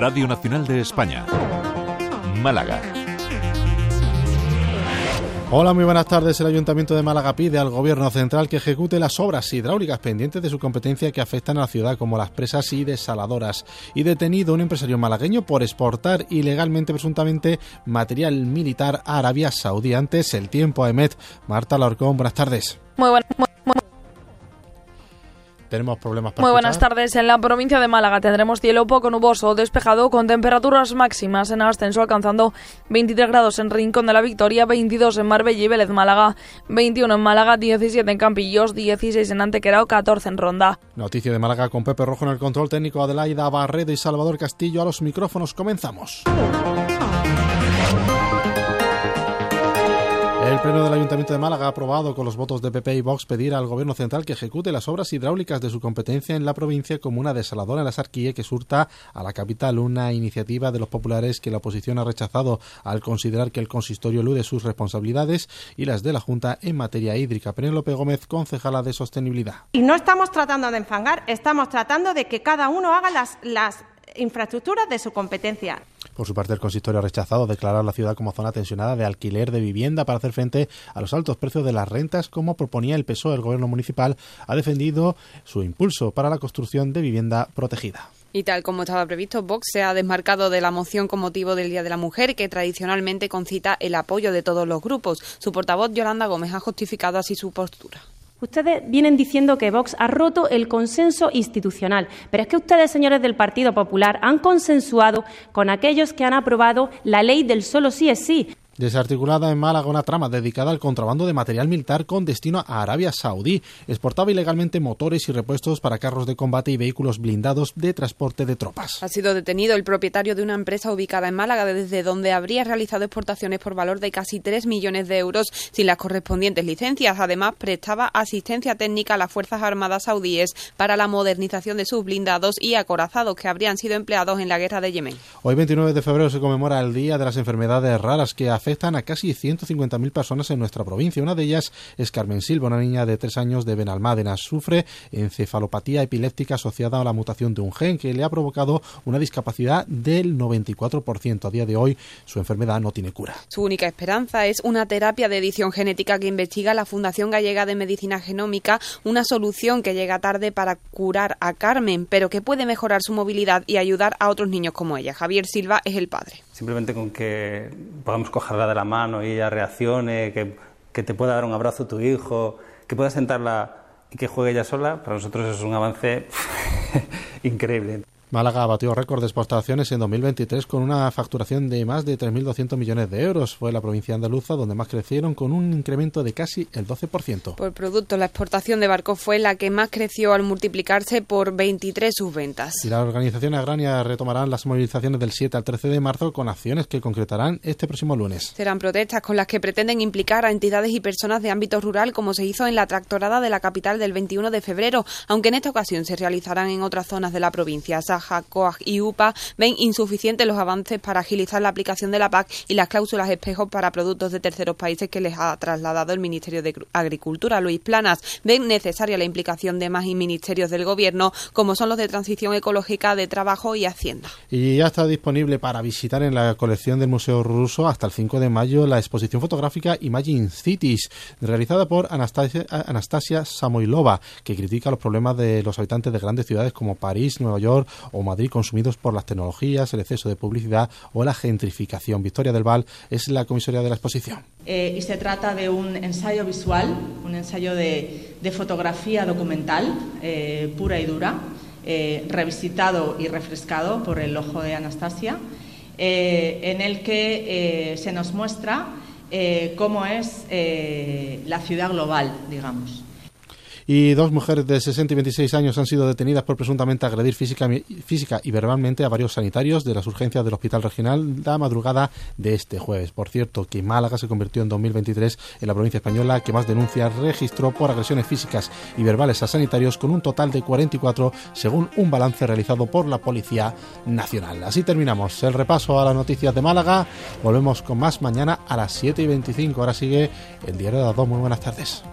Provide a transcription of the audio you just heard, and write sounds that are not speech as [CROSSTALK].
Radio Nacional de España. Málaga. Hola, muy buenas tardes. El Ayuntamiento de Málaga pide al Gobierno Central que ejecute las obras hidráulicas pendientes de su competencia que afectan a la ciudad, como las presas y desaladoras. Y detenido un empresario malagueño por exportar ilegalmente, presuntamente, material militar a Arabia Saudí. Antes, el tiempo, Emet. Marta Lorcón, buenas tardes. Muy buenas tenemos problemas para Muy buenas tardes. En la provincia de Málaga tendremos cielo poco nuboso, despejado, con temperaturas máximas en ascenso alcanzando 23 grados en Rincón de la Victoria, 22 en Marbella y Vélez Málaga, 21 en Málaga, 17 en Campillos, 16 en Antequerao, 14 en Ronda. Noticia de Málaga con Pepe Rojo en el control técnico, Adelaida Barredo y Salvador Castillo a los micrófonos. Comenzamos. El Pleno del Ayuntamiento de Málaga ha aprobado con los votos de PP y Vox pedir al Gobierno Central que ejecute las obras hidráulicas de su competencia en la provincia como una desaladora en la Sarquía que surta a la capital, una iniciativa de los populares que la oposición ha rechazado al considerar que el consistorio elude sus responsabilidades y las de la Junta en materia hídrica. Penélope Gómez, concejala de Sostenibilidad. Y no estamos tratando de enfangar, estamos tratando de que cada uno haga las, las infraestructuras de su competencia. Por su parte, el consistorio ha rechazado declarar la ciudad como zona tensionada de alquiler de vivienda para hacer frente a los altos precios de las rentas, como proponía el PSOE. El gobierno municipal ha defendido su impulso para la construcción de vivienda protegida. Y tal como estaba previsto, Vox se ha desmarcado de la moción con motivo del Día de la Mujer, que tradicionalmente concita el apoyo de todos los grupos. Su portavoz, Yolanda Gómez, ha justificado así su postura. Ustedes vienen diciendo que Vox ha roto el consenso institucional, pero es que ustedes, señores del Partido Popular, han consensuado con aquellos que han aprobado la ley del solo sí es sí, Desarticulada en Málaga una trama dedicada al contrabando de material militar con destino a Arabia Saudí. Exportaba ilegalmente motores y repuestos para carros de combate y vehículos blindados de transporte de tropas. Ha sido detenido el propietario de una empresa ubicada en Málaga desde donde habría realizado exportaciones por valor de casi 3 millones de euros sin las correspondientes licencias. Además, prestaba asistencia técnica a las Fuerzas Armadas saudíes para la modernización de sus blindados y acorazados que habrían sido empleados en la guerra de Yemen. Hoy 29 de febrero se conmemora el Día de las Enfermedades Raras que afectan afectan a casi 150.000 personas en nuestra provincia. Una de ellas es Carmen Silva, una niña de tres años de Benalmádena. Sufre encefalopatía epiléptica asociada a la mutación de un gen que le ha provocado una discapacidad del 94%. A día de hoy, su enfermedad no tiene cura. Su única esperanza es una terapia de edición genética que investiga la Fundación Gallega de Medicina Genómica, una solución que llega tarde para curar a Carmen, pero que puede mejorar su movilidad y ayudar a otros niños como ella. Javier Silva es el padre simplemente con que podamos cogerla de la mano y ella reaccione, que, que te pueda dar un abrazo tu hijo, que pueda sentarla y que juegue ella sola, para nosotros es un avance [LAUGHS] increíble. Málaga batió récord de exportaciones en 2023 con una facturación de más de 3.200 millones de euros. Fue la provincia andaluza donde más crecieron con un incremento de casi el 12%. Por producto, la exportación de barcos fue la que más creció al multiplicarse por 23 sus ventas. Y las organizaciones agrarias retomarán las movilizaciones del 7 al 13 de marzo con acciones que concretarán este próximo lunes. Serán protestas con las que pretenden implicar a entidades y personas de ámbito rural como se hizo en la tractorada de la capital del 21 de febrero, aunque en esta ocasión se realizarán en otras zonas de la provincia. COAG y UPA ven insuficientes los avances para agilizar la aplicación de la PAC y las cláusulas espejos para productos de terceros países que les ha trasladado el Ministerio de Agricultura. Luis Planas ven necesaria la implicación de más ministerios del Gobierno, como son los de Transición Ecológica, de Trabajo y Hacienda. Y ya está disponible para visitar en la colección del Museo Ruso hasta el 5 de mayo la exposición fotográfica Imagine Cities, realizada por Anastasia, Anastasia Samoilova, que critica los problemas de los habitantes de grandes ciudades como París, Nueva York o Madrid consumidos por las tecnologías, el exceso de publicidad o la gentrificación. Victoria del Val es la comisaria de la exposición. Eh, y se trata de un ensayo visual, un ensayo de, fotografía documental eh, pura y dura, eh, revisitado y refrescado por el ojo de Anastasia, en el que se nos muestra cómo es la ciudad global, digamos y dos mujeres de 60 y 26 años han sido detenidas por presuntamente agredir física, y verbalmente a varios sanitarios de las urgencias del Hospital Regional la madrugada de este jueves. Por cierto, que Málaga se convirtió en 2023 en la provincia española que más denuncias registró por agresiones físicas y verbales a sanitarios con un total de 44 según un balance realizado por la Policía Nacional. Así terminamos el repaso a las noticias de Málaga. Volvemos con más mañana a las 7 y 25. Ahora sigue el diario de las dos. Muy buenas tardes.